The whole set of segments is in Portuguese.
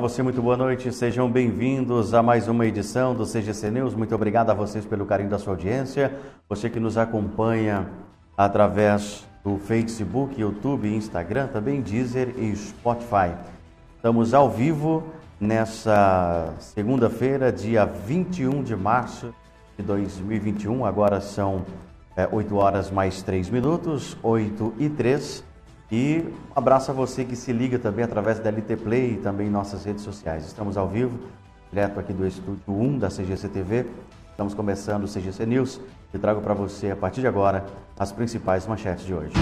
Você, muito boa noite. Sejam bem-vindos a mais uma edição do CGC News. Muito obrigado a vocês pelo carinho da sua audiência. Você que nos acompanha através do Facebook, YouTube, Instagram, também Deezer e Spotify. Estamos ao vivo nessa segunda-feira, dia 21 de março de 2021. Agora são é, 8 horas mais 3 minutos, 8 e 3. E um abraço a você que se liga também através da LT Play e também em nossas redes sociais. Estamos ao vivo, direto aqui do estúdio 1 da CGC TV. Estamos começando o CGC News e trago para você, a partir de agora, as principais manchetes de hoje.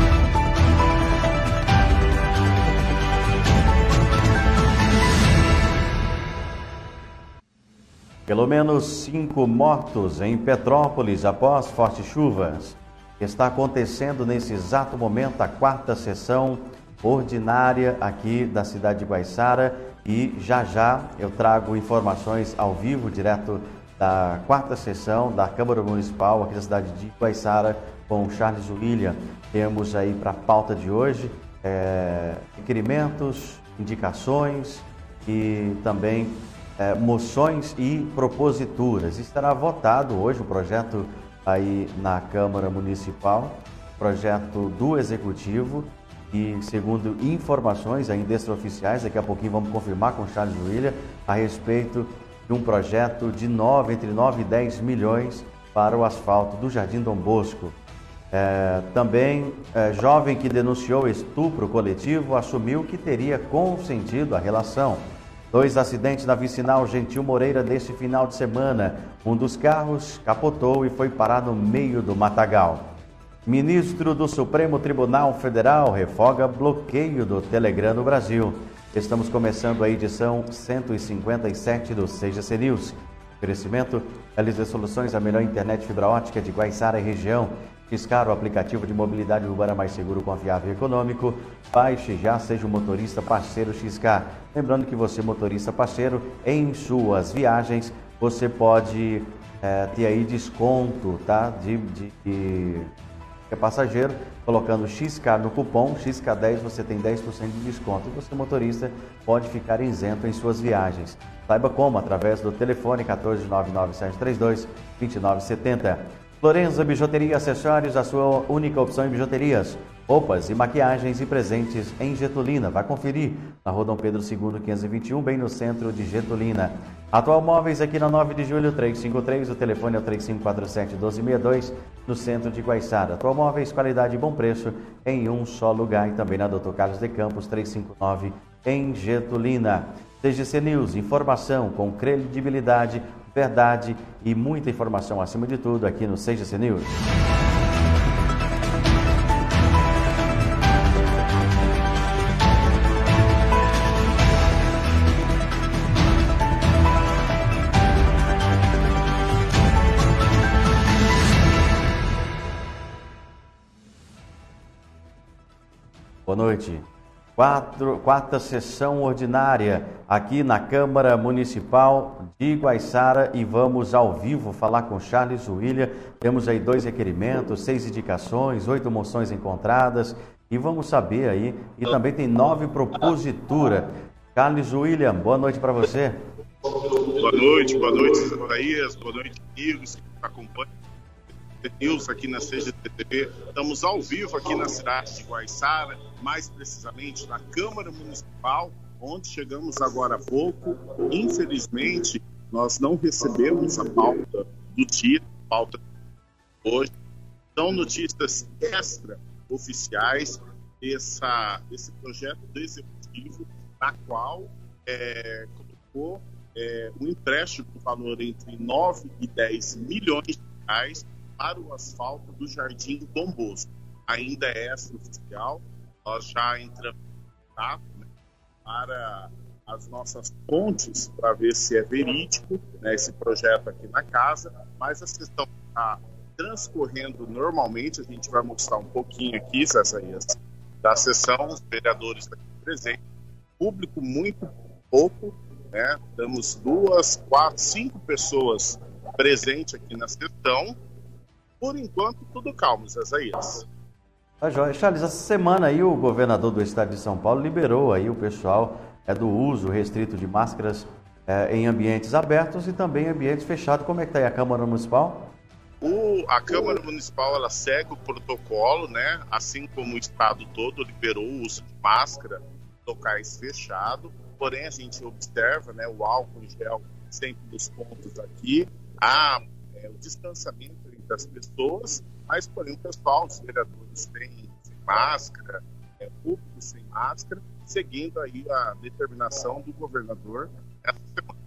Pelo menos cinco mortos em Petrópolis após fortes chuvas. Está acontecendo nesse exato momento a quarta sessão ordinária aqui da cidade de Guaiçara e já já eu trago informações ao vivo, direto da quarta sessão da Câmara Municipal aqui da cidade de Guaiçara com Charles William. Temos aí para a pauta de hoje é, requerimentos, indicações e também é, moções e proposituras. Estará votado hoje o projeto aí na Câmara Municipal, projeto do Executivo e segundo informações ainda extraoficiais, daqui a pouquinho vamos confirmar com Charles William a respeito de um projeto de 9, entre 9 e 10 milhões para o asfalto do Jardim Dom Bosco. É, também, é, jovem que denunciou estupro coletivo assumiu que teria consentido a relação. Dois acidentes na vicinal Gentil Moreira deste final de semana. Um dos carros capotou e foi parar no meio do matagal. Ministro do Supremo Tribunal Federal refoga bloqueio do Telegram no Brasil. Estamos começando a edição 157 do CGC News. Crescimento, LZ Soluções, a melhor internet fibra ótica de Guaiçara e região. Xcar, o aplicativo de mobilidade urbana mais seguro, confiável e econômico. Baixe já, seja o motorista parceiro Xcar. Lembrando que você, motorista parceiro, em suas viagens, você pode é, ter aí desconto, tá? De, de, de passageiro, colocando XK no cupom, XK10 você tem 10% de desconto e você, motorista, pode ficar isento em suas viagens. Saiba como, através do telefone 1499732 2970. Florenza Bijuteria Acessórios, a sua única opção em bijuterias, roupas e maquiagens e presentes em Getulina. Vai conferir na Dom Pedro II, 521, bem no centro de Getulina. Atual Móveis aqui na 9 de julho, 353, o telefone é o 3547-1262, no centro de Guaiçara. Atual Móveis, qualidade e bom preço em um só lugar e também na Doutor Carlos de Campos, 359, em Getulina. TGC News, informação com credibilidade verdade e muita informação acima de tudo aqui no CGC News. Boa noite. Quatro, quarta sessão ordinária aqui na Câmara Municipal de Guaiçara e vamos ao vivo falar com Charles William. Temos aí dois requerimentos, seis indicações, oito moções encontradas e vamos saber aí. E também tem nove proposituras. Charles William, boa noite para você. Boa noite, boa noite, Isaías, boa noite, amigos que acompanham News aqui na CGTV. Estamos ao vivo aqui na cidade de Guaiçara, mais precisamente na Câmara Municipal, onde chegamos agora há pouco. Infelizmente, nós não recebemos a pauta do dia, pauta hoje. São notícias extra oficiais essa, esse projeto do executivo, na qual é, colocou é, um empréstimo do valor entre 9 e 10 milhões de reais para o asfalto do Jardim Dom Bosco. Ainda é extraoficial, nós já entramos né, para as nossas fontes para ver se é verídico né, esse projeto aqui na casa, mas a sessão está transcorrendo normalmente, a gente vai mostrar um pouquinho aqui, Césarias, da sessão, os vereadores aqui presentes, público muito pouco, né? Temos duas, quatro, cinco pessoas presentes aqui na sessão. Por enquanto, tudo calmo, Zezaias. Tá joia. Charles, essa semana aí o governador do estado de São Paulo liberou aí o pessoal é, do uso restrito de máscaras é, em ambientes abertos e também em ambientes fechados. Como é que está aí a Câmara Municipal? O, a Câmara Municipal ela segue o protocolo, né? Assim como o estado todo liberou o uso de máscara em locais fechados. Porém, a gente observa, né, o álcool em gel sempre nos pontos aqui, há é, o distanciamento entre as pessoas, mas porém o pessoal, os vereadores têm sem máscara, é, público sem máscara, seguindo aí a determinação do governador essa semana.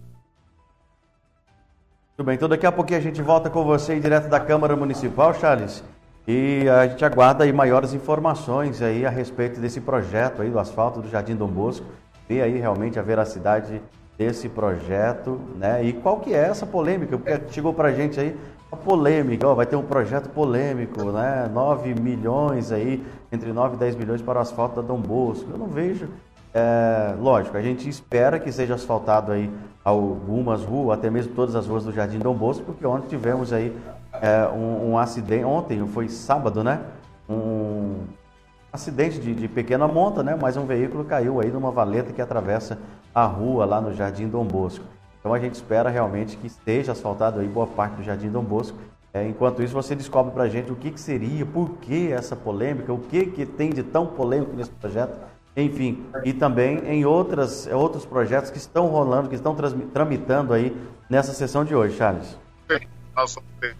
Tudo bem, então daqui a pouquinho a gente volta com você direto da Câmara Municipal, Charles. E a gente aguarda aí maiores informações aí a respeito desse projeto aí do asfalto do Jardim Dom Bosco. Ver aí realmente a veracidade desse projeto, né? E qual que é essa polêmica? Porque chegou pra gente aí polêmica, vai ter um projeto polêmico, né? 9 milhões aí, entre 9 e 10 milhões para o asfalto da Dom Bosco. Eu não vejo. É, lógico, a gente espera que seja asfaltado aí algumas ruas, até mesmo todas as ruas do Jardim Dom Bosco, porque ontem tivemos aí é, um, um, acidente, ontem foi sábado, né? Um acidente de, de, pequena monta, né? Mas um veículo caiu aí numa valeta que atravessa a rua lá no Jardim Dom Bosco. Então a gente espera realmente que esteja asfaltado aí boa parte do Jardim Dom Bosco. É, enquanto isso, você descobre para a gente o que, que, seria, por que essa polêmica, o que, que tem de tão polêmico nesse projeto, enfim, e também em outras, outros projetos que estão rolando, que estão tramitando aí nessa sessão de hoje, Charles. Nós vamos ter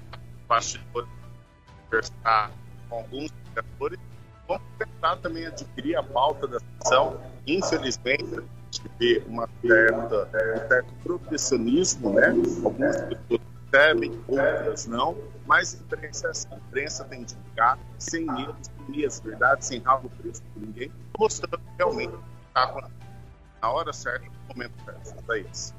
conversar com alguns vereadores, vamos tentar também adquirir a pauta da sessão. Infelizmente, vê uma certa, um certo protecionismo, né? Algumas pessoas recebem, outras não, mas a imprensa, a imprensa tem de ficar sem medo, sem as verdades, sem rabo preso por ninguém, mostrando realmente o que na hora certa, no momento certo. É isso.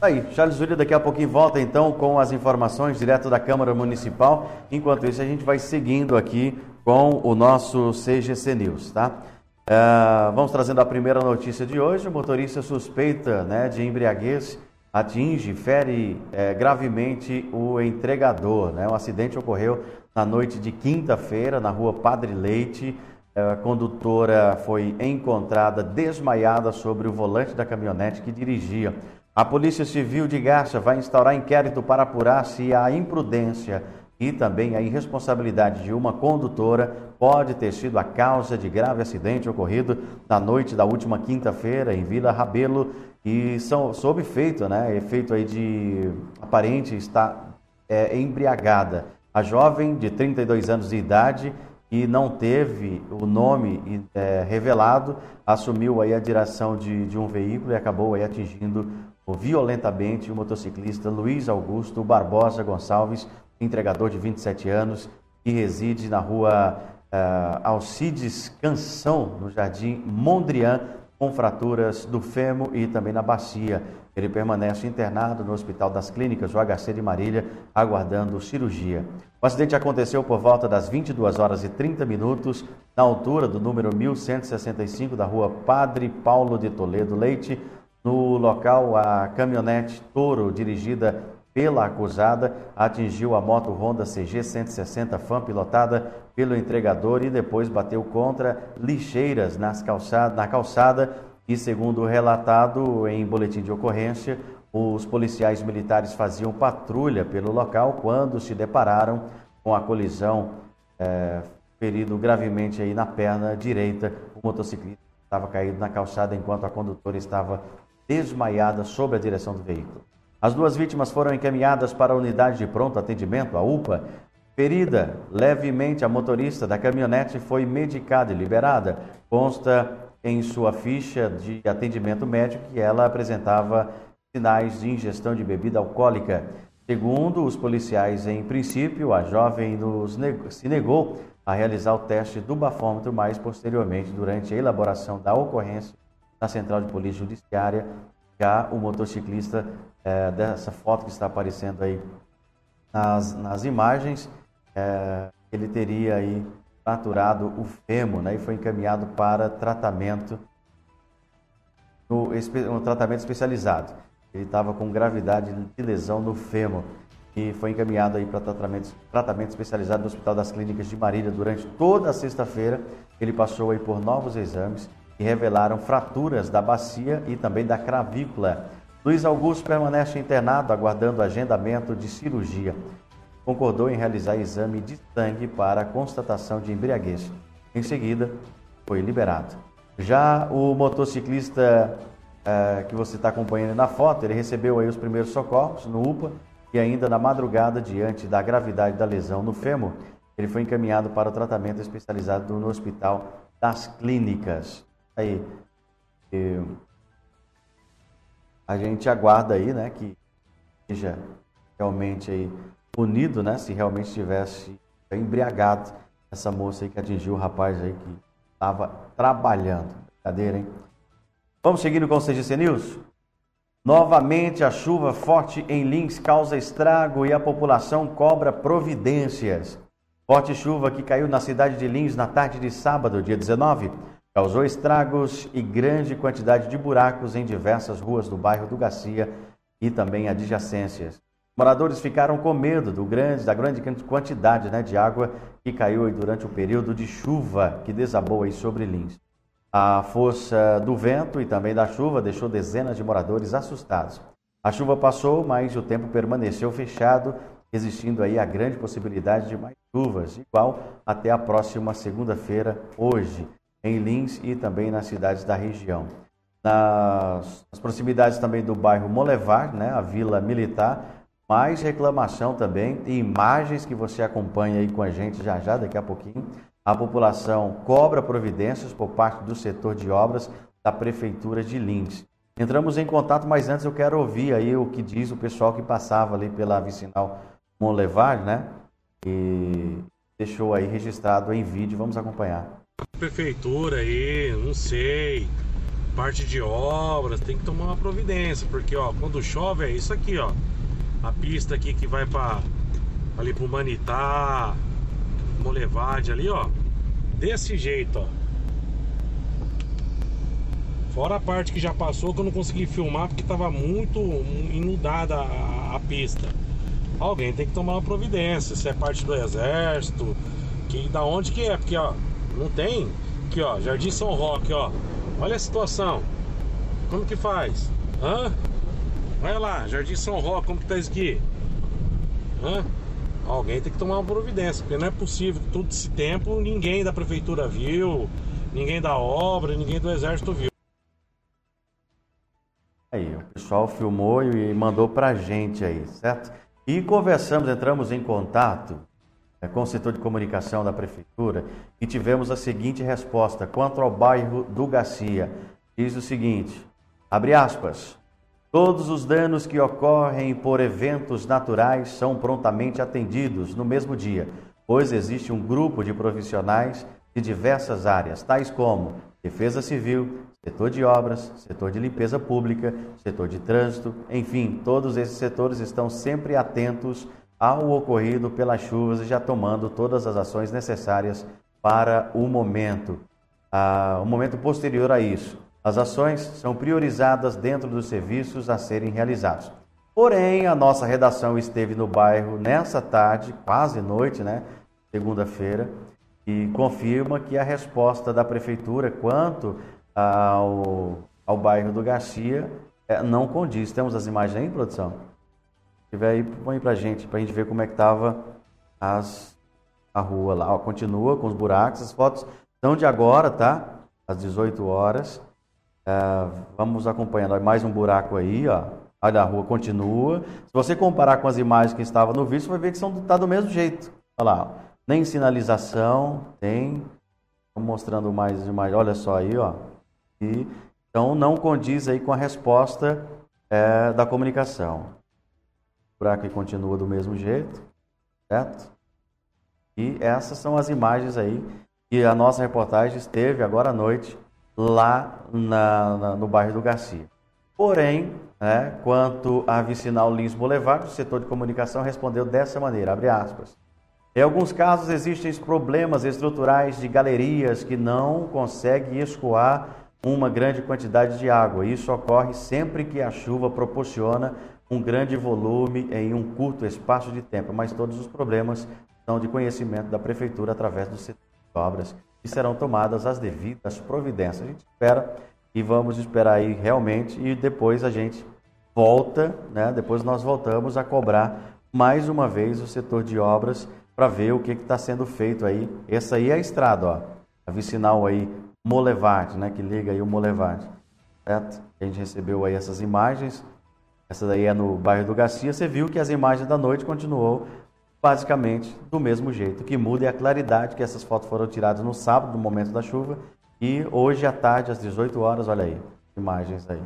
Aí, Charles Júlio daqui a pouquinho volta então com as informações direto da Câmara Municipal. Enquanto isso, a gente vai seguindo aqui com o nosso CGC News, tá? Uh, vamos trazendo a primeira notícia de hoje. O motorista suspeita né, de embriaguez atinge, fere é, gravemente o entregador. Né? Um acidente ocorreu na noite de quinta-feira na rua Padre Leite. A condutora foi encontrada desmaiada sobre o volante da caminhonete que dirigia. A Polícia Civil de Garça vai instaurar inquérito para apurar se a imprudência e também a irresponsabilidade de uma condutora pode ter sido a causa de grave acidente ocorrido na noite da última quinta-feira em Vila Rabelo e são sob efeito, né, efeito aí de aparente estar é, embriagada. A jovem de 32 anos de idade e não teve o nome é, revelado, assumiu aí a direção de, de um veículo e acabou aí atingindo violentamente o motociclista Luiz Augusto Barbosa Gonçalves, entregador de 27 anos, que reside na rua uh, Alcides Canção, no Jardim Mondrian, com fraturas do fêmur e também na bacia. Ele permanece internado no Hospital das Clínicas, o HC de Marília, aguardando cirurgia. O acidente aconteceu por volta das 22 horas e 30 minutos, na altura do número 1165 da rua Padre Paulo de Toledo Leite. No local, a caminhonete Toro, dirigida pela acusada, atingiu a moto Honda CG 160 Fan pilotada pelo entregador e depois bateu contra lixeiras nas calçada, na calçada e, segundo relatado em boletim de ocorrência, os policiais militares faziam patrulha pelo local quando se depararam com a colisão, é, ferido gravemente aí na perna direita. O motociclista estava caído na calçada enquanto a condutora estava desmaiada sob a direção do veículo. As duas vítimas foram encaminhadas para a unidade de pronto atendimento, a UPA. Ferida levemente, a motorista da caminhonete foi medicada e liberada. Consta em sua ficha de atendimento médico que ela apresentava sinais de ingestão de bebida alcoólica. Segundo os policiais, em princípio, a jovem se negou a realizar o teste do bafômetro, mas posteriormente, durante a elaboração da ocorrência na Central de Polícia Judiciária, o motociclista, é, dessa foto que está aparecendo aí nas, nas imagens, é, ele teria aí fraturado o fêmur né, e foi encaminhado para tratamento no, um tratamento especializado. Ele estava com gravidade de lesão no fêmur e foi encaminhado aí para tratamento, tratamento especializado no Hospital das Clínicas de Marília durante toda a sexta-feira. Ele passou aí por novos exames que revelaram fraturas da bacia e também da cravícula. Luiz Augusto permanece internado aguardando agendamento de cirurgia. Concordou em realizar exame de sangue para constatação de embriaguez. Em seguida, foi liberado. Já o motociclista é, que você está acompanhando na foto, ele recebeu aí os primeiros socorros no UPA e ainda na madrugada, diante da gravidade da lesão no fêmur, ele foi encaminhado para o tratamento especializado no Hospital das Clínicas. Aí, a gente aguarda aí, né, que seja realmente aí punido, né, se realmente tivesse embriagado essa moça aí que atingiu o rapaz aí que estava trabalhando. Brincadeira, hein? Vamos seguindo com o CGC News? Novamente, a chuva forte em Lins causa estrago e a população cobra providências. Forte chuva que caiu na cidade de Lins na tarde de sábado, dia 19, causou estragos e grande quantidade de buracos em diversas ruas do bairro do Garcia e também adjacências. Moradores ficaram com medo do grande, da grande quantidade né, de água que caiu durante o período de chuva que desabou aí sobre Lins. A força do vento e também da chuva deixou dezenas de moradores assustados. A chuva passou, mas o tempo permaneceu fechado, existindo aí a grande possibilidade de mais chuvas, igual até a próxima segunda-feira, hoje, em Lins e também nas cidades da região. Nas, nas proximidades também do bairro Molevar, né, a vila militar, mais reclamação também e imagens que você acompanha aí com a gente já já, daqui a pouquinho. A população cobra providências por parte do setor de obras da Prefeitura de Lins. Entramos em contato, mas antes eu quero ouvir aí o que diz o pessoal que passava ali pela vicinal Monlevar, né? E deixou aí registrado em vídeo, vamos acompanhar. Prefeitura aí, não sei, parte de obras, tem que tomar uma providência, porque ó, quando chove é isso aqui, ó a pista aqui que vai para ali pro Manitá, Molevade ali, ó. Desse jeito, ó. Fora a parte que já passou que eu não consegui filmar porque tava muito inundada a, a pista. Alguém tem que tomar uma providência, se é parte do exército, que da onde que é, porque ó, não tem. Aqui ó, Jardim São Roque, ó. Olha a situação. Como que faz? Hã? Olha lá, Jardim São Roque, como que tá isso aqui? Hã? Alguém tem que tomar uma providência, porque não é possível que todo esse tempo ninguém da prefeitura viu, ninguém da obra, ninguém do exército viu. Aí, o pessoal filmou e mandou pra gente aí, certo? E conversamos, entramos em contato com o setor de comunicação da prefeitura e tivemos a seguinte resposta quanto ao bairro do Garcia. Diz o seguinte, abre aspas, Todos os danos que ocorrem por eventos naturais são prontamente atendidos no mesmo dia, pois existe um grupo de profissionais de diversas áreas, tais como defesa civil, setor de obras, setor de limpeza pública, setor de trânsito, enfim, todos esses setores estão sempre atentos ao ocorrido pelas chuvas e já tomando todas as ações necessárias para o momento, o momento posterior a isso. As ações são priorizadas dentro dos serviços a serem realizados. Porém, a nossa redação esteve no bairro nessa tarde, quase noite, né? Segunda-feira, e confirma que a resposta da prefeitura quanto ao, ao bairro do Garcia é, não condiz. Temos as imagens aí, produção? Tiver aí, põe pra gente, pra gente ver como é que tava as, a rua lá. Ó, continua com os buracos, as fotos são de agora, tá? Às 18 horas. É, vamos acompanhando. Mais um buraco aí, ó. Olha, a rua continua. Se você comparar com as imagens que estavam no vídeo, você vai ver que são tá do mesmo jeito. Olha lá, ó. nem sinalização tem. Estou mostrando mais imagens. Olha só aí, ó. E, então não condiz aí com a resposta é, da comunicação. Buraco aí continua do mesmo jeito, certo? E essas são as imagens aí que a nossa reportagem esteve agora à noite lá na, na, no bairro do Garcia. Porém, né, quanto à vicinal Lins Boulevard, o setor de comunicação respondeu dessa maneira, abre aspas. Em alguns casos existem problemas estruturais de galerias que não conseguem escoar uma grande quantidade de água. Isso ocorre sempre que a chuva proporciona um grande volume em um curto espaço de tempo, mas todos os problemas são de conhecimento da prefeitura através do setor de obras e serão tomadas as devidas providências. A gente espera e vamos esperar aí realmente e depois a gente volta, né? Depois nós voltamos a cobrar mais uma vez o setor de obras para ver o que está sendo feito aí. Essa aí é a estrada, ó. A vicinal aí, Molevade, né? Que liga aí o Molevade. Certo? A gente recebeu aí essas imagens. Essa daí é no bairro do Garcia. Você viu que as imagens da noite continuou basicamente do mesmo jeito. O que muda é a claridade, que essas fotos foram tiradas no sábado, no momento da chuva, e hoje à tarde, às 18 horas, olha aí, imagens aí,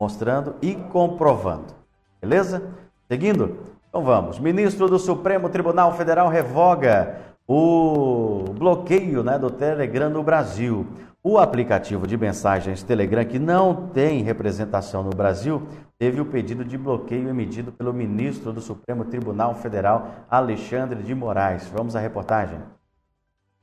mostrando e comprovando. Beleza? Seguindo? Então vamos. Ministro do Supremo Tribunal Federal revoga o bloqueio né, do Telegram no Brasil. O aplicativo de mensagens Telegram, que não tem representação no Brasil, teve o pedido de bloqueio emitido pelo ministro do Supremo Tribunal Federal, Alexandre de Moraes. Vamos à reportagem.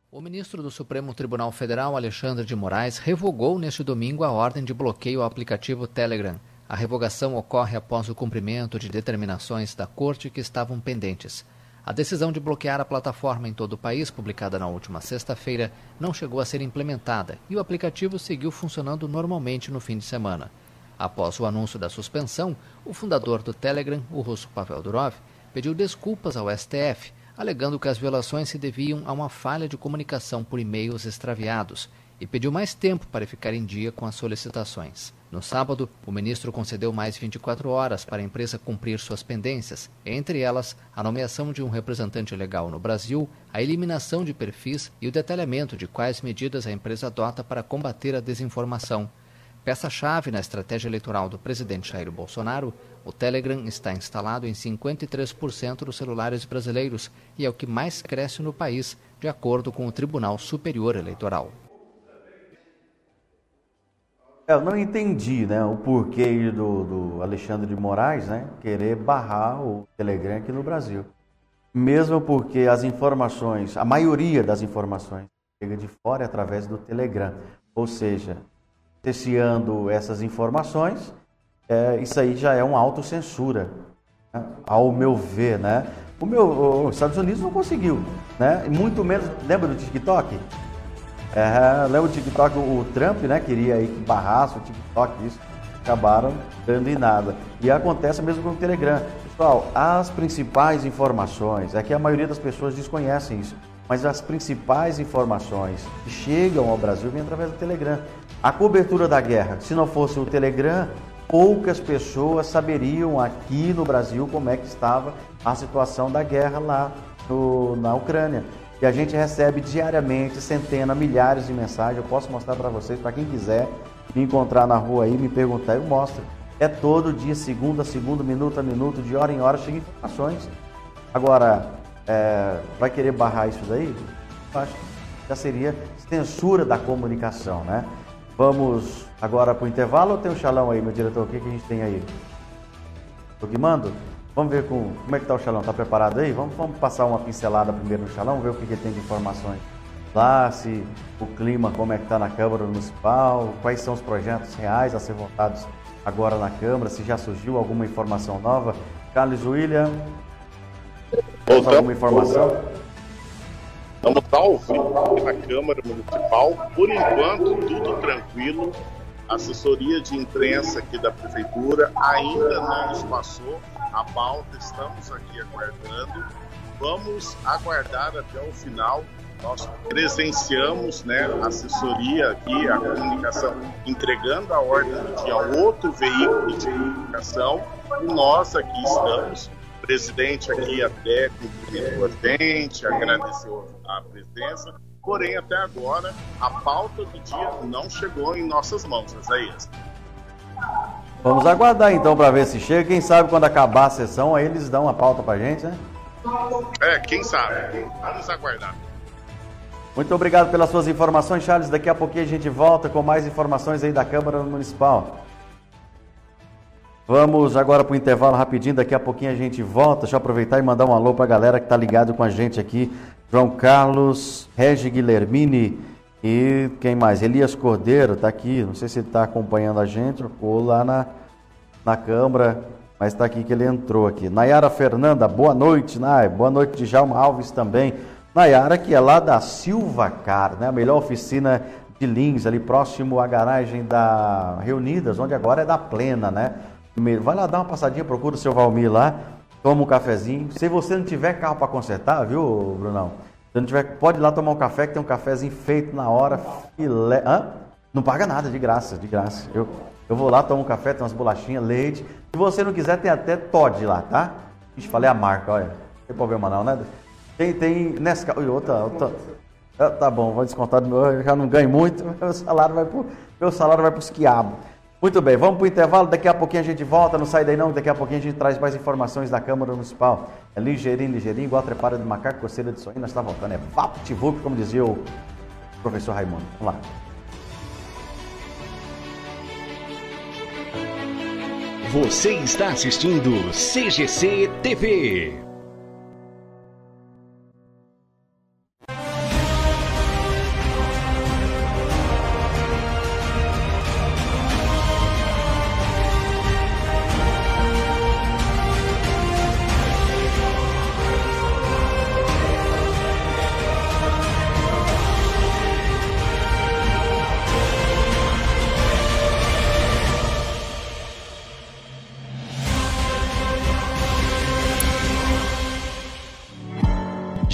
O ministro do Supremo Tribunal Federal, Alexandre de Moraes, revogou neste domingo a ordem de bloqueio ao aplicativo Telegram. A revogação ocorre após o cumprimento de determinações da Corte que estavam pendentes. A decisão de bloquear a plataforma em todo o país, publicada na última sexta-feira, não chegou a ser implementada e o aplicativo seguiu funcionando normalmente no fim de semana. Após o anúncio da suspensão, o fundador do Telegram, o russo Pavel Durov, pediu desculpas ao STF, alegando que as violações se deviam a uma falha de comunicação por e-mails extraviados e pediu mais tempo para ficar em dia com as solicitações. No sábado, o ministro concedeu mais 24 horas para a empresa cumprir suas pendências, entre elas a nomeação de um representante legal no Brasil, a eliminação de perfis e o detalhamento de quais medidas a empresa adota para combater a desinformação. Peça-chave na estratégia eleitoral do presidente Jair Bolsonaro, o Telegram está instalado em 53% dos celulares brasileiros e é o que mais cresce no país, de acordo com o Tribunal Superior Eleitoral. É, eu não entendi né, o porquê do, do Alexandre de Moraes né, querer barrar o Telegram aqui no Brasil. Mesmo porque as informações, a maioria das informações chega de fora através do Telegram. Ou seja, teciando essas informações, é, isso aí já é uma autocensura, né, ao meu ver. Né? O meu, os Estados Unidos não conseguiu, né? muito menos, lembra do TikTok? É, lembra o TikTok, o Trump, né, queria aí que barrasse o TikTok, isso, acabaram dando em nada. E acontece mesmo com o Telegram. Pessoal, as principais informações, é que a maioria das pessoas desconhecem isso, mas as principais informações que chegam ao Brasil vêm através do Telegram. A cobertura da guerra, se não fosse o Telegram, poucas pessoas saberiam aqui no Brasil como é que estava a situação da guerra lá no, na Ucrânia. E a gente recebe diariamente centenas, milhares de mensagens. Eu posso mostrar para vocês, para quem quiser me encontrar na rua aí, me perguntar, eu mostro. É todo dia, segunda a segunda, minuto a minuto, de hora em hora, chega informações. Agora, é, vai querer barrar isso daí? Eu acho que já seria censura da comunicação, né? Vamos agora para o intervalo ou tem um xalão aí, meu diretor? O que, que a gente tem aí? Tô guimando? Vamos ver com, como é que está o Xalão. Está preparado aí? Vamos, vamos passar uma pincelada primeiro no Xalão, ver o que, que tem de informações lá, se o clima, como é que está na Câmara Municipal, quais são os projetos reais a ser votados agora na Câmara, se já surgiu alguma informação nova. Carlos William, temos alguma informação? Estamos ao vivo na Câmara Municipal. Por enquanto, tudo tranquilo. A assessoria de imprensa aqui da Prefeitura ainda não nos passou a pauta, estamos aqui aguardando. Vamos aguardar até o final. Nós presenciamos né, a assessoria aqui, a comunicação, entregando a ordem do dia a outro veículo de comunicação. E nós aqui estamos. Presidente aqui até cumprimentou a gente, agradeceu a presença. Porém, até agora, a pauta do dia não chegou em nossas mãos, Isaías. Vamos aguardar então para ver se chega. Quem sabe quando acabar a sessão, aí eles dão a pauta para gente, né? É, quem sabe. Vamos aguardar. Muito obrigado pelas suas informações, Charles. Daqui a pouquinho a gente volta com mais informações aí da Câmara Municipal. Vamos agora para o intervalo rapidinho, daqui a pouquinho a gente volta. Deixa eu aproveitar e mandar um alô para a galera que está ligado com a gente aqui. João Carlos, Regi Guilhermini e quem mais? Elias Cordeiro está aqui, não sei se ele está acompanhando a gente ou lá na, na Câmara, mas está aqui que ele entrou aqui. Nayara Fernanda, boa noite, Nay. Boa noite, Djalma Alves também. Nayara, que é lá da Silva Car, né? a melhor oficina de Lins, ali próximo à garagem da Reunidas, onde agora é da Plena, né? Vai lá dar uma passadinha, procura o seu Valmir lá, toma um cafezinho. Se você não tiver carro para consertar, viu, Brunão? Se não tiver, pode ir lá tomar um café, que tem um cafezinho feito na hora, filé. Hã? Não paga nada, de graça, de graça. Eu, eu vou lá, tomo um café, tem umas bolachinhas, leite. Se você não quiser, tem até Todd lá, tá? Ixi, falei a marca, olha. Não tem problema não, né? Tem, tem Nescau. Outra, outra. Ah, tá bom, vou descontar do meu, eu já não ganho muito, meu salário vai pro, meu salário vai pros quiabos. Muito bem, vamos para o intervalo. Daqui a pouquinho a gente volta. Não sai daí não. Daqui a pouquinho a gente traz mais informações da Câmara Municipal. É ligeirinho, ligeirinho, igual a trepada de macaco, coceira de sonho. Nós está voltando. É vapo tivup, como dizia o professor Raimundo. Vamos lá. Você está assistindo CGC TV.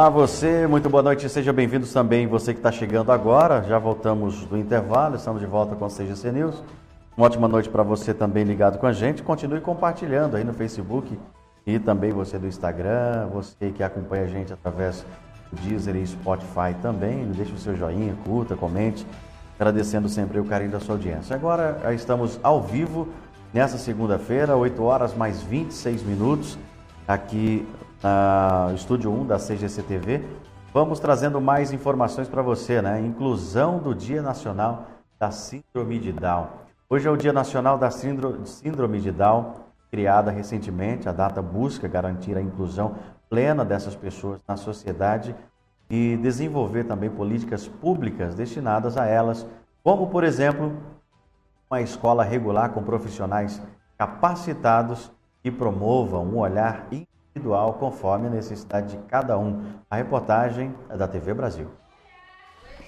Olá você, muito boa noite, seja bem-vindo também você que está chegando agora. Já voltamos do intervalo, estamos de volta com a CGC News. Uma ótima noite para você também ligado com a gente. Continue compartilhando aí no Facebook e também você do Instagram, você que acompanha a gente através do Deezer e Spotify também. Deixe o seu joinha, curta, comente, agradecendo sempre o carinho da sua audiência. Agora estamos ao vivo nessa segunda-feira, 8 horas mais 26 minutos, aqui no Estúdio 1 da CGC TV. Vamos trazendo mais informações para você, né? Inclusão do Dia Nacional da Síndrome de Down. Hoje é o Dia Nacional da Síndrome de Down, criada recentemente. A data busca garantir a inclusão plena dessas pessoas na sociedade e desenvolver também políticas públicas destinadas a elas, como, por exemplo, uma escola regular com profissionais capacitados que promovam um olhar individual conforme a necessidade de cada um. A reportagem é da TV Brasil.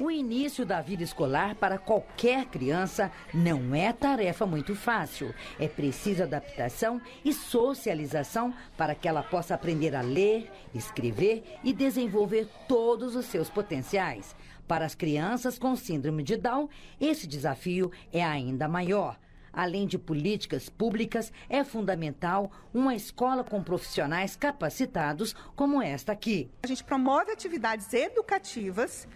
O início da vida escolar para qualquer criança não é tarefa muito fácil. É preciso adaptação e socialização para que ela possa aprender a ler, escrever e desenvolver todos os seus potenciais. Para as crianças com síndrome de Down, esse desafio é ainda maior. Além de políticas públicas, é fundamental uma escola com profissionais capacitados como esta aqui. A gente promove atividades educativas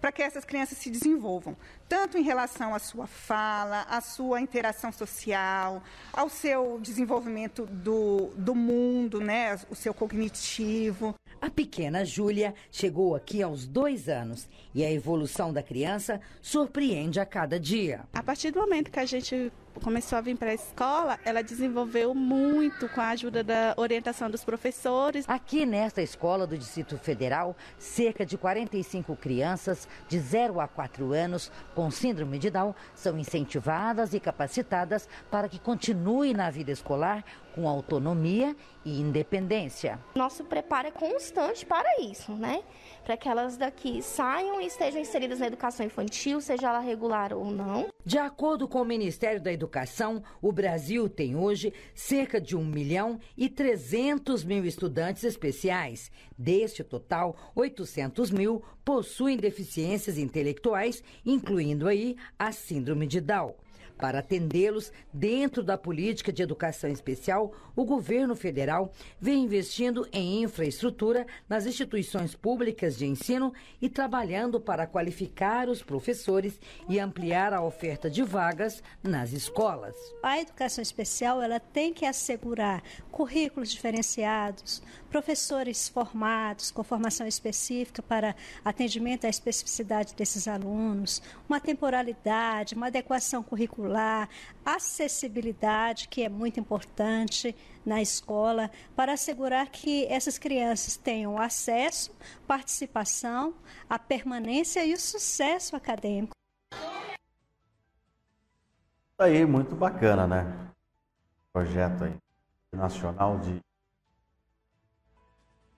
para que essas crianças se desenvolvam, tanto em relação à sua fala, à sua interação social, ao seu desenvolvimento do, do mundo, né, o seu cognitivo. A pequena Júlia chegou aqui aos dois anos e a evolução da criança surpreende a cada dia. A partir do momento que a gente começou a vir para a escola, ela desenvolveu muito com a ajuda da orientação dos professores. Aqui nesta escola do Distrito Federal, cerca de 45 crianças de 0 a 4 anos com síndrome de Down são incentivadas e capacitadas para que continuem na vida escolar com autonomia e independência. Nosso preparo é constante para isso, né? Para que elas daqui saiam e estejam inseridas na educação infantil, seja ela regular ou não. De acordo com o Ministério da Educação, o Brasil tem hoje cerca de 1 milhão e 300 mil estudantes especiais. Deste total, 800 mil possuem deficiências intelectuais, incluindo aí a síndrome de Down. Para atendê-los dentro da política de educação especial, o governo federal vem investindo em infraestrutura nas instituições públicas de ensino e trabalhando para qualificar os professores e ampliar a oferta de vagas nas escolas. A educação especial ela tem que assegurar currículos diferenciados, professores formados com formação específica para atendimento à especificidade desses alunos, uma temporalidade, uma adequação curricular, acessibilidade, que é muito importante na escola, para assegurar que essas crianças tenham acesso, participação, a permanência e o sucesso acadêmico. Aí, muito bacana, né? Projeto aí nacional de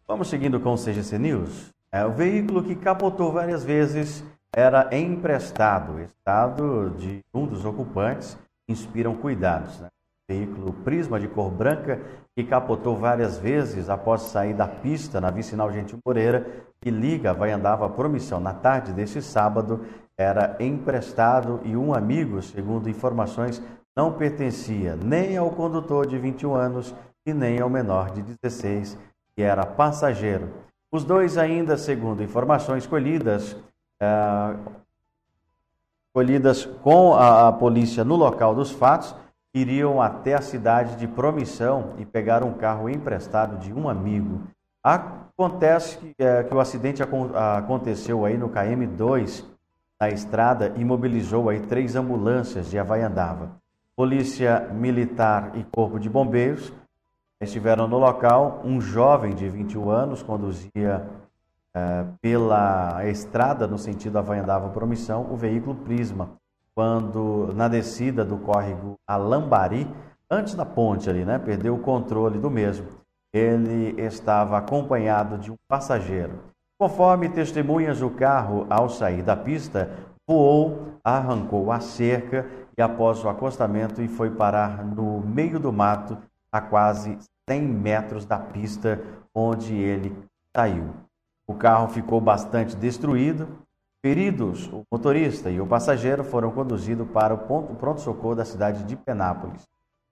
Vamos seguindo com o CGC News. É, o veículo que capotou várias vezes era emprestado. O estado de um dos ocupantes inspiram cuidados. Né? Veículo Prisma de cor branca que capotou várias vezes após sair da pista na vicinal Gentil Moreira, que liga vai andava promissão na tarde deste sábado, era emprestado e um amigo, segundo informações, não pertencia nem ao condutor de 21 anos e nem ao menor de 16 que era passageiro. Os dois ainda, segundo informações colhidas, é, colhidas com a, a, polícia no local dos fatos, iriam até a cidade de Promissão e pegar um carro emprestado de um amigo. Acontece que, é, que o acidente aconteceu aí no KM2, na estrada, e mobilizou aí três ambulâncias de Havaiandava. Polícia Militar e Corpo de Bombeiros Estiveram no local um jovem de 21 anos, conduzia eh, pela estrada no sentido Havaiandava Promissão o veículo Prisma, quando na descida do córrego Alambari, antes da ponte ali, né, perdeu o controle do mesmo. Ele estava acompanhado de um passageiro. Conforme testemunhas, o carro, ao sair da pista, voou, arrancou a cerca e após o acostamento e foi parar no meio do mato a quase 100 metros da pista onde ele saiu. O carro ficou bastante destruído. Feridos, o motorista e o passageiro foram conduzidos para o pronto-socorro da cidade de Penápolis.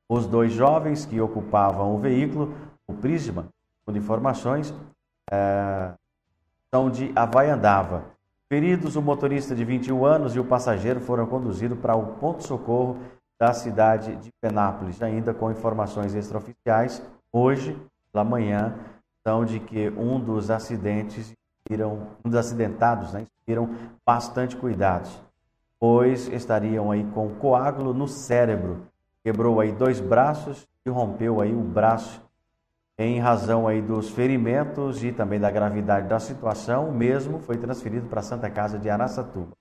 Os dois jovens que ocupavam o veículo, o Prisma, com informações, é, são de Havaiandava. Feridos, o motorista de 21 anos e o passageiro foram conduzidos para o ponto-socorro da cidade de Penápolis, ainda com informações extraoficiais hoje, pela manhã, são de que um dos acidentes inspiram, um dos acidentados né, inspiram bastante cuidados, pois estariam aí com coágulo no cérebro. Quebrou aí dois braços e rompeu aí o braço em razão aí dos ferimentos e também da gravidade da situação, o mesmo foi transferido para a Santa Casa de Araçatuba.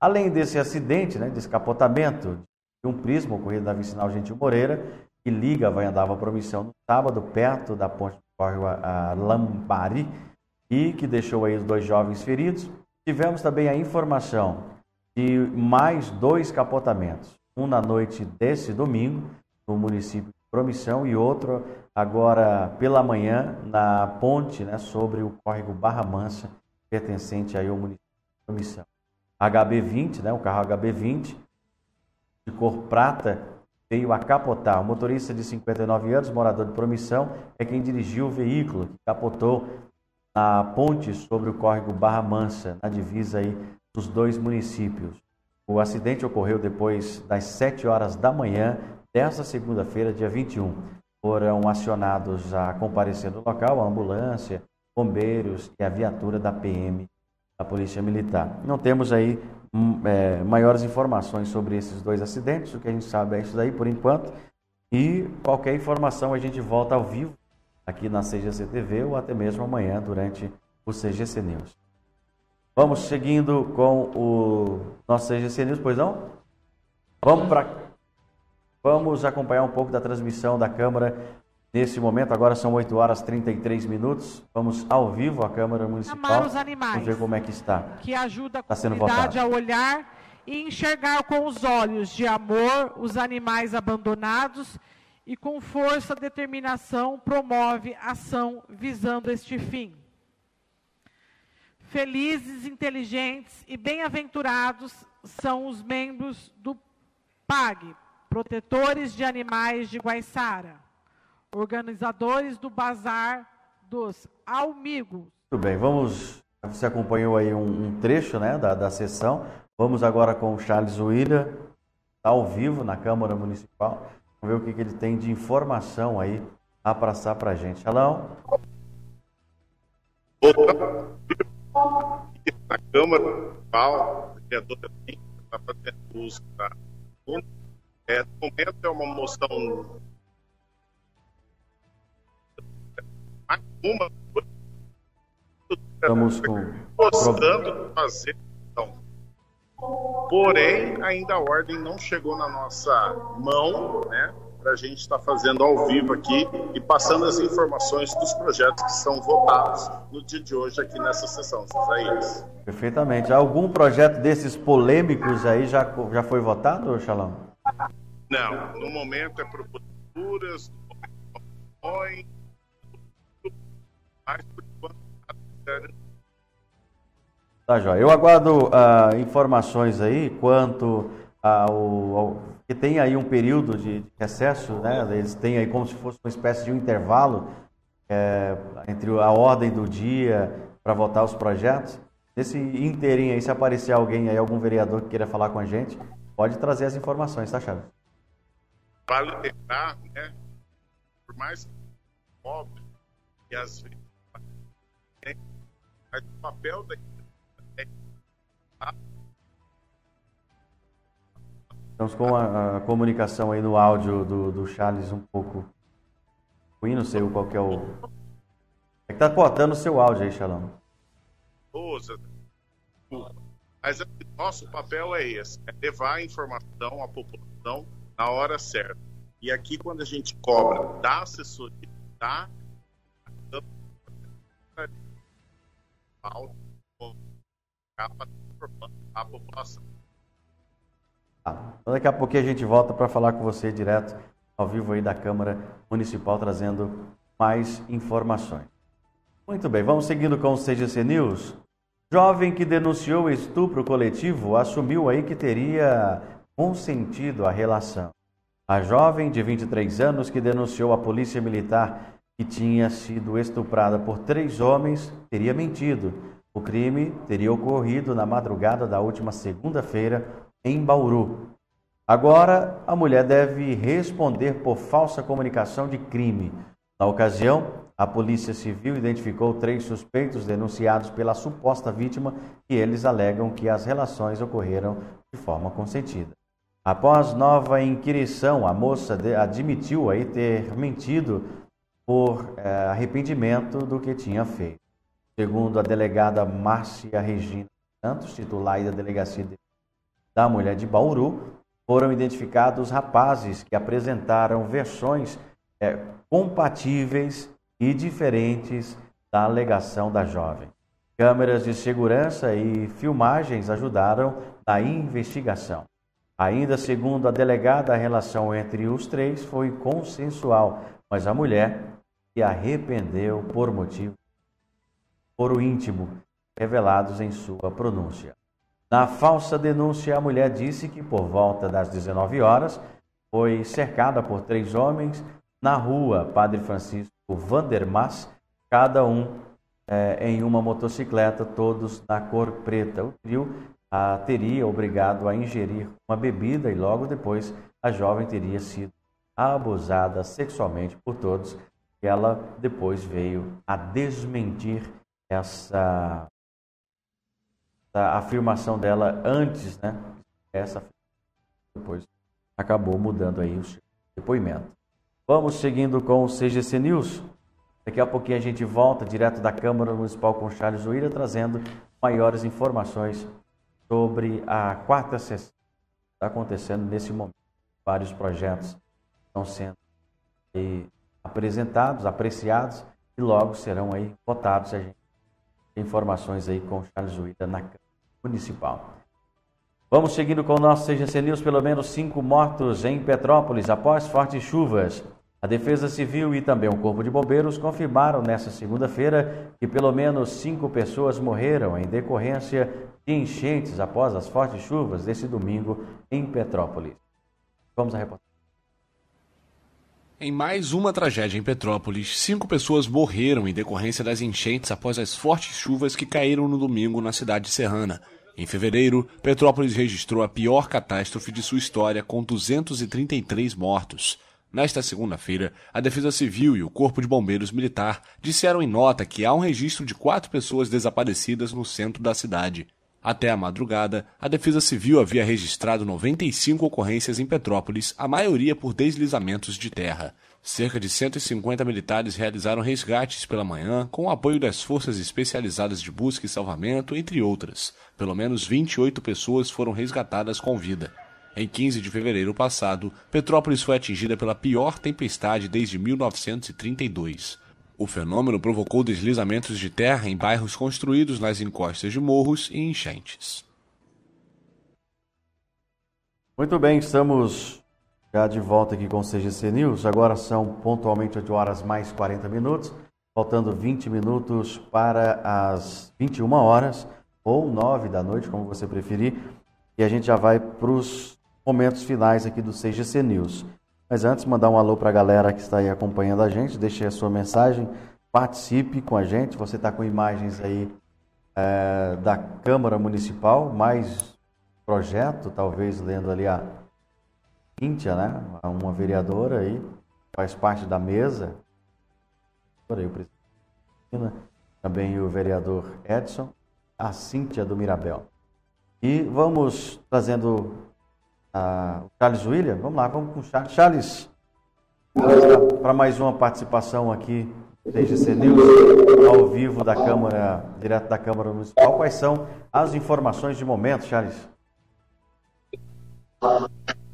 Além desse acidente, né, de escapotamento de um prisma ocorrido na vicinal Gentil Moreira, que liga vai andava promissão no sábado, perto da ponte do córrego Lambari, e que deixou aí os dois jovens feridos. Tivemos também a informação de mais dois capotamentos, um na noite desse domingo, no município de Promissão, e outro agora pela manhã, na ponte né, sobre o córrego Barra Mansa, pertencente aí ao município de Promissão. HB20, né, o carro HB20, de cor prata, veio a capotar. O motorista de 59 anos, morador de Promissão, é quem dirigiu o veículo que capotou na ponte sobre o córrego Barra Mansa, na divisa aí dos dois municípios. O acidente ocorreu depois das 7 horas da manhã desta segunda-feira, dia 21. Foram acionados a comparecer no local a ambulância, bombeiros e a viatura da PM, da Polícia Militar. Não temos aí é, maiores informações sobre esses dois acidentes, o que a gente sabe é isso daí por enquanto. E qualquer informação a gente volta ao vivo aqui na CGC TV ou até mesmo amanhã durante o CGC News. Vamos seguindo com o nosso CGC News, pois não? Vamos para Vamos acompanhar um pouco da transmissão da Câmara nesse momento. Agora são 8 horas e 33 minutos. Vamos ao vivo à Câmara Municipal. Amar os animais. Vamos ver como é que está. Que ajuda a comunidade a olhar e enxergar com os olhos de amor os animais abandonados e com força e determinação promove ação visando este fim. Felizes, inteligentes e bem-aventurados são os membros do PAG, Protetores de Animais de Guaiçara, organizadores do Bazar dos Almigos. Muito bem, vamos. Você acompanhou aí um, um trecho né, da, da sessão. Vamos agora com o Charles William, tá ao vivo na Câmara Municipal. Vamos ver o que, que ele tem de informação aí a passar para a gente. Alão? na Câmara Municipal, a vereadora está fazendo uso da é, no momento é uma moção uma Estamos com gostando de fazer então. Porém, ainda a ordem não chegou na nossa mão, né? Para a gente estar fazendo ao vivo aqui e passando as informações dos projetos que são votados no dia de hoje aqui nessa sessão, Isaías. Perfeitamente. Algum projeto desses polêmicos aí já, já foi votado, Xalão? Não, no momento é proposituras, opiniões, mas por enquanto Tá, Jó. Eu aguardo uh, informações aí quanto ao, ao, que tem aí um período de, de recesso, né? Eles têm aí como se fosse uma espécie de um intervalo é, entre a ordem do dia para votar os projetos. Nesse inteirinho aí, se aparecer alguém aí, algum vereador que queira falar com a gente, pode trazer as informações, tá, Chaves? Vale lembrar, né? Por mais óbvio que às vezes mas o papel da Estamos com a, a, comunicação aí no áudio do, do Charles um pouco ruim, não sei qual que é o. É que tá cortando o seu áudio aí, Xalão. Ouça, mas assim, nosso papel é esse, é levar a informação à população na hora certa. E aqui, quando a gente cobra da assessoria, da a população. Ah, daqui a pouquinho a gente volta para falar com você direto ao vivo aí da Câmara Municipal, trazendo mais informações. Muito bem, vamos seguindo com o CGC News. Jovem que denunciou estupro coletivo assumiu aí que teria consentido a relação. A jovem de 23 anos que denunciou a polícia militar que tinha sido estuprada por três homens teria mentido. O crime teria ocorrido na madrugada da última segunda-feira em Bauru. Agora, a mulher deve responder por falsa comunicação de crime. Na ocasião, a Polícia Civil identificou três suspeitos denunciados pela suposta vítima e eles alegam que as relações ocorreram de forma consentida. Após nova inquirição, a moça admitiu aí ter mentido por é, arrependimento do que tinha feito. Segundo a delegada Márcia Regina Santos, titular da Delegacia da Mulher de Bauru, foram identificados rapazes que apresentaram versões é, compatíveis e diferentes da alegação da jovem. Câmeras de segurança e filmagens ajudaram na investigação. Ainda segundo a delegada, a relação entre os três foi consensual, mas a mulher se arrependeu por motivo por o íntimo, revelados em sua pronúncia. Na falsa denúncia, a mulher disse que por volta das 19 horas foi cercada por três homens na rua Padre Francisco Vandermas, cada um é, em uma motocicleta, todos na cor preta. O trio a, teria obrigado a ingerir uma bebida e logo depois a jovem teria sido abusada sexualmente por todos. Ela depois veio a desmentir essa, essa afirmação dela antes, né? Essa depois acabou mudando aí o seu depoimento. Vamos seguindo com o CGC News. Daqui a pouquinho a gente volta direto da Câmara Municipal com Charles Uira, trazendo maiores informações sobre a quarta sessão que está acontecendo nesse momento. Vários projetos estão sendo apresentados, apreciados e logo serão aí votados. A gente tem informações aí com Charles Uira na Câmara Municipal. Vamos seguindo com o nosso CGC News, pelo menos cinco mortos em Petrópolis após fortes chuvas. A Defesa Civil e também o Corpo de Bombeiros confirmaram nesta segunda-feira que pelo menos cinco pessoas morreram em decorrência de enchentes após as fortes chuvas desse domingo em Petrópolis. Vamos à reportagem. Em mais uma tragédia em Petrópolis, cinco pessoas morreram em decorrência das enchentes após as fortes chuvas que caíram no domingo na cidade serrana. Em fevereiro, Petrópolis registrou a pior catástrofe de sua história, com 233 mortos. Nesta segunda-feira, a Defesa Civil e o Corpo de Bombeiros Militar disseram em nota que há um registro de quatro pessoas desaparecidas no centro da cidade. Até a madrugada, a Defesa Civil havia registrado 95 ocorrências em Petrópolis, a maioria por deslizamentos de terra. Cerca de 150 militares realizaram resgates pela manhã, com o apoio das forças especializadas de busca e salvamento, entre outras. Pelo menos 28 pessoas foram resgatadas com vida. Em 15 de fevereiro passado, Petrópolis foi atingida pela pior tempestade desde 1932. O fenômeno provocou deslizamentos de terra em bairros construídos nas encostas de morros e enchentes. Muito bem, estamos já de volta aqui com o CGC News. Agora são pontualmente 8 horas mais 40 minutos, faltando 20 minutos para as 21 horas ou 9 da noite, como você preferir. E a gente já vai para os momentos finais aqui do CGC News. Mas antes, mandar um alô para a galera que está aí acompanhando a gente, deixe a sua mensagem, participe com a gente. Você está com imagens aí é, da Câmara Municipal, mais projeto, talvez lendo ali a Cíntia, né? Uma vereadora aí, faz parte da mesa. Aí, o presidente, também o vereador Edson, a Cíntia do Mirabel. E vamos trazendo o Charles William. Vamos lá, vamos com o Charles. Charles, para mais uma participação aqui da GC News, ao vivo da Câmara, direto da Câmara Municipal. Quais são as informações de momento, Charles?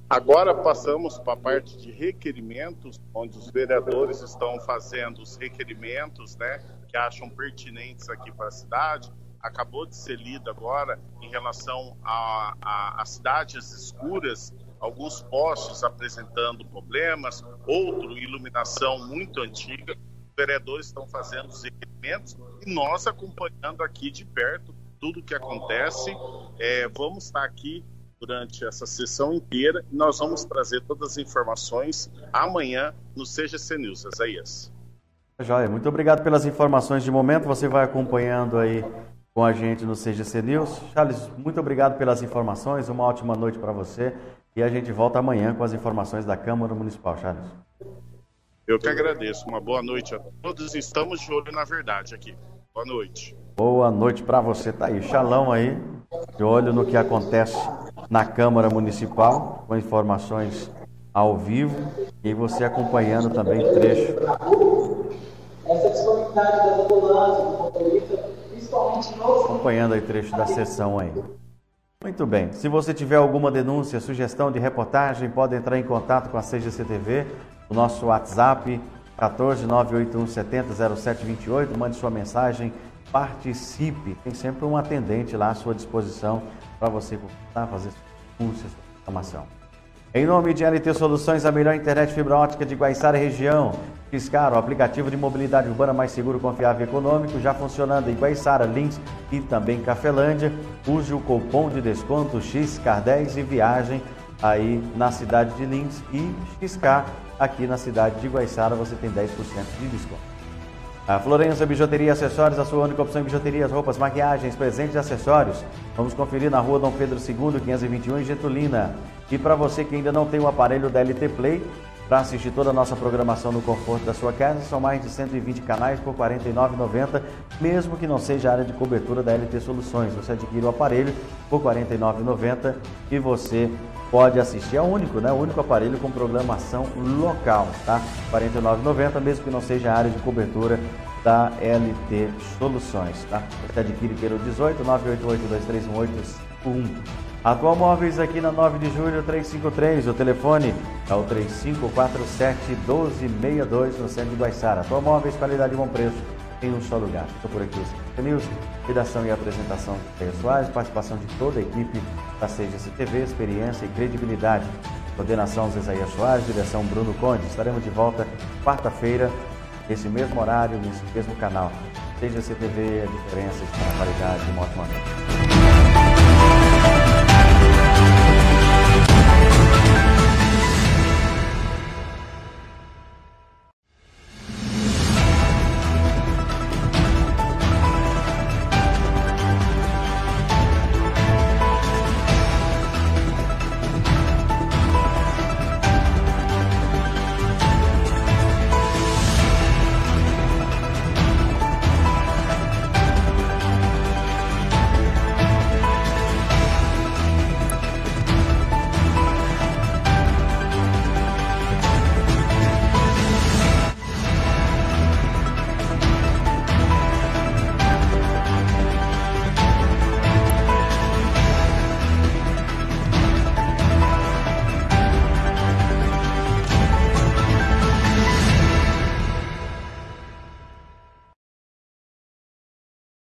Agora passamos para a parte de requerimentos, onde os vereadores estão fazendo os requerimentos, né, que acham pertinentes aqui para a cidade acabou de ser lida agora em relação a, cidades escuras, alguns postes apresentando problemas, outro iluminação muito antiga. Os vereadores estão fazendo os requerimentos e nós acompanhando aqui de perto tudo o que acontece. É, vamos estar aqui durante essa sessão inteira e nós vamos trazer todas as informações amanhã no CGC News. Isaías. Joia, muito obrigado pelas informações de momento. Você vai acompanhando aí com a gente no CGC News. Charles, muito obrigado pelas informações, uma ótima noite para você e a gente volta amanhã com as informações da Câmara Municipal, Charles. Eu que agradeço, uma boa noite a todos, estamos de olho na verdade aqui. Boa noite. Boa noite para você, tá aí, Xalão aí, de olho no que acontece na Câmara Municipal, com informações ao vivo e você acompanhando também trecho. Essa disponibilidade das ambulâncias, do motorista, Acompanhando aí trecho da sessão aí. Muito bem. Se você tiver alguma denúncia, sugestão de reportagem, pode entrar em contato com a CGCTV, o nosso WhatsApp 14981700728, mande sua mensagem, participe. Tem sempre um atendente lá à sua disposição para você contar, fazer denúncias, informação. Em nome de LT Soluções, a melhor internet fibra ótica de Guaiçara região. Xcar, o aplicativo de mobilidade urbana mais seguro, confiável e econômico, já funcionando em Guaiçara, Lins e também Cafelândia. Use o cupom de desconto XCAR10 e viagem aí na cidade de Lins e XK aqui na cidade de Guaiçara você tem 10% de desconto. A Florença Bijuteria Acessórios, a sua única opção em bijuterias, roupas, maquiagens, presentes e acessórios. Vamos conferir na rua Dom Pedro II, 521, em Getulina. E para você que ainda não tem o aparelho da LT Play, para assistir toda a nossa programação no conforto da sua casa, são mais de 120 canais por R$ 49,90, mesmo que não seja área de cobertura da LT Soluções. Você adquire o aparelho por R$ 49,90 e você pode assistir. É o único, né? O único aparelho com programação local, tá? R$ 49,90, mesmo que não seja área de cobertura da LT Soluções, tá? Você adquire pelo 18 988 Atual Móveis aqui na 9 de julho 353. O telefone é o 3547 1262 no centro de Guaiçara. Atual Móveis, qualidade e bom preço em um só lugar. Estou por aqui, o News, redação e apresentação de Soares, participação de toda a equipe da CGC TV, experiência e credibilidade. Coordenação Zezaia Soares, direção Bruno Conde. Estaremos de volta quarta-feira, nesse mesmo horário, nesse mesmo canal. CGC TV, a diferença está na qualidade. Um ótimo ano.